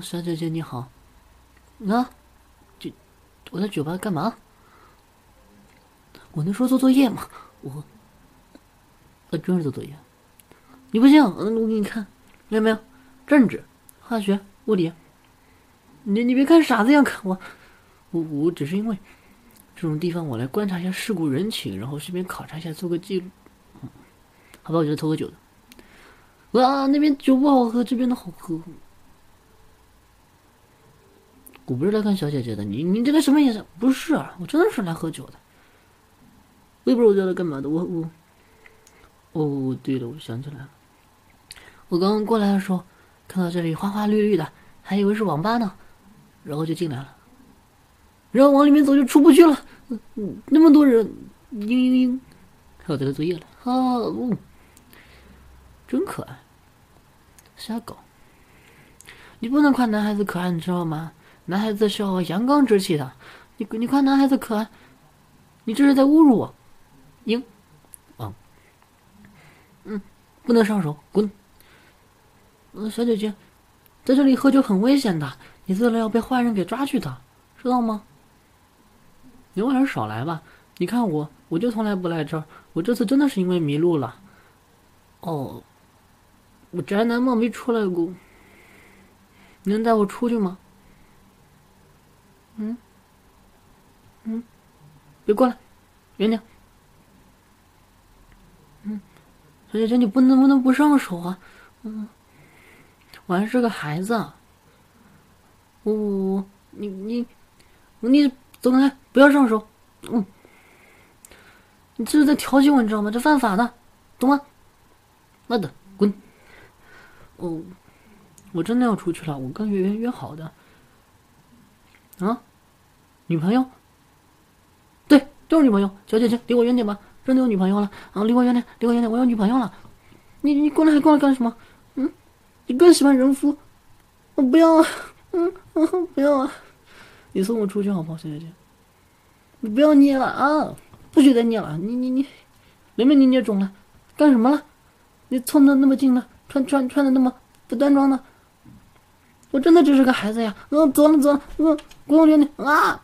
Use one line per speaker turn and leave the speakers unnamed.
小姐姐你好。啊，这我在酒吧干嘛？我能说做作业吗？我，我真是做作业。你不信？嗯，我给你看，见没有？政治、化学、物理。你你别看傻子一样看我，我我只是因为这种地方我来观察一下世故人情，然后顺便考察一下，做个记录。好吧，我就偷个酒的。哇，那边酒不好喝，这边的好喝。我不是来看小姐姐的，你你这个什么意思？不是啊，我真的是来喝酒的。我也不知道我在来干嘛的，我我。哦，对了，我想起来了，我刚刚过来的时候看到这里花花绿绿的，还以为是网吧呢，然后就进来了，然后往里面走就出不去了，那么多人，嘤嘤嘤，还有这个作业了啊，哦，真可爱，瞎搞，你不能夸男孩子可爱，你知道吗？男孩子是要阳刚之气的，你你夸男孩子可爱，你这是在侮辱我，嘤。嗯，不能上手，滚！呃，小姐姐，在这里喝酒很危险的，你醉了要被坏人给抓去的，知道吗？你还是少来吧。你看我，我就从来不来这儿，我这次真的是因为迷路了。哦，我宅男嘛，没出来过。你能带我出去吗？嗯？嗯？别过来，远点。嗯小姐姐，你不能不能不上手啊？嗯，我还是个孩子。我，你你你走开，不要上手。嗯，你这是在调戏我，你知道吗？这犯法的，懂吗？妈的，滚！哦，我真的要出去了，我跟圆圆约好的。啊，女朋友？对，就是女朋友。小姐姐，离我远点吧。真的有女朋友了啊！离我远点，离我远点！我有女朋友了。你你过来还过来干什么？嗯，你更喜欢人夫？我不要啊！嗯嗯，不要啊！你送我出去好不好，小姐姐？你不要捏了啊！不许再捏了！你你你，明明你捏肿了，干什么了？你凑的那么近了，穿穿穿的那么不端庄的。我真的只是个孩子呀！嗯，走了走了，嗯，滚我远点啊！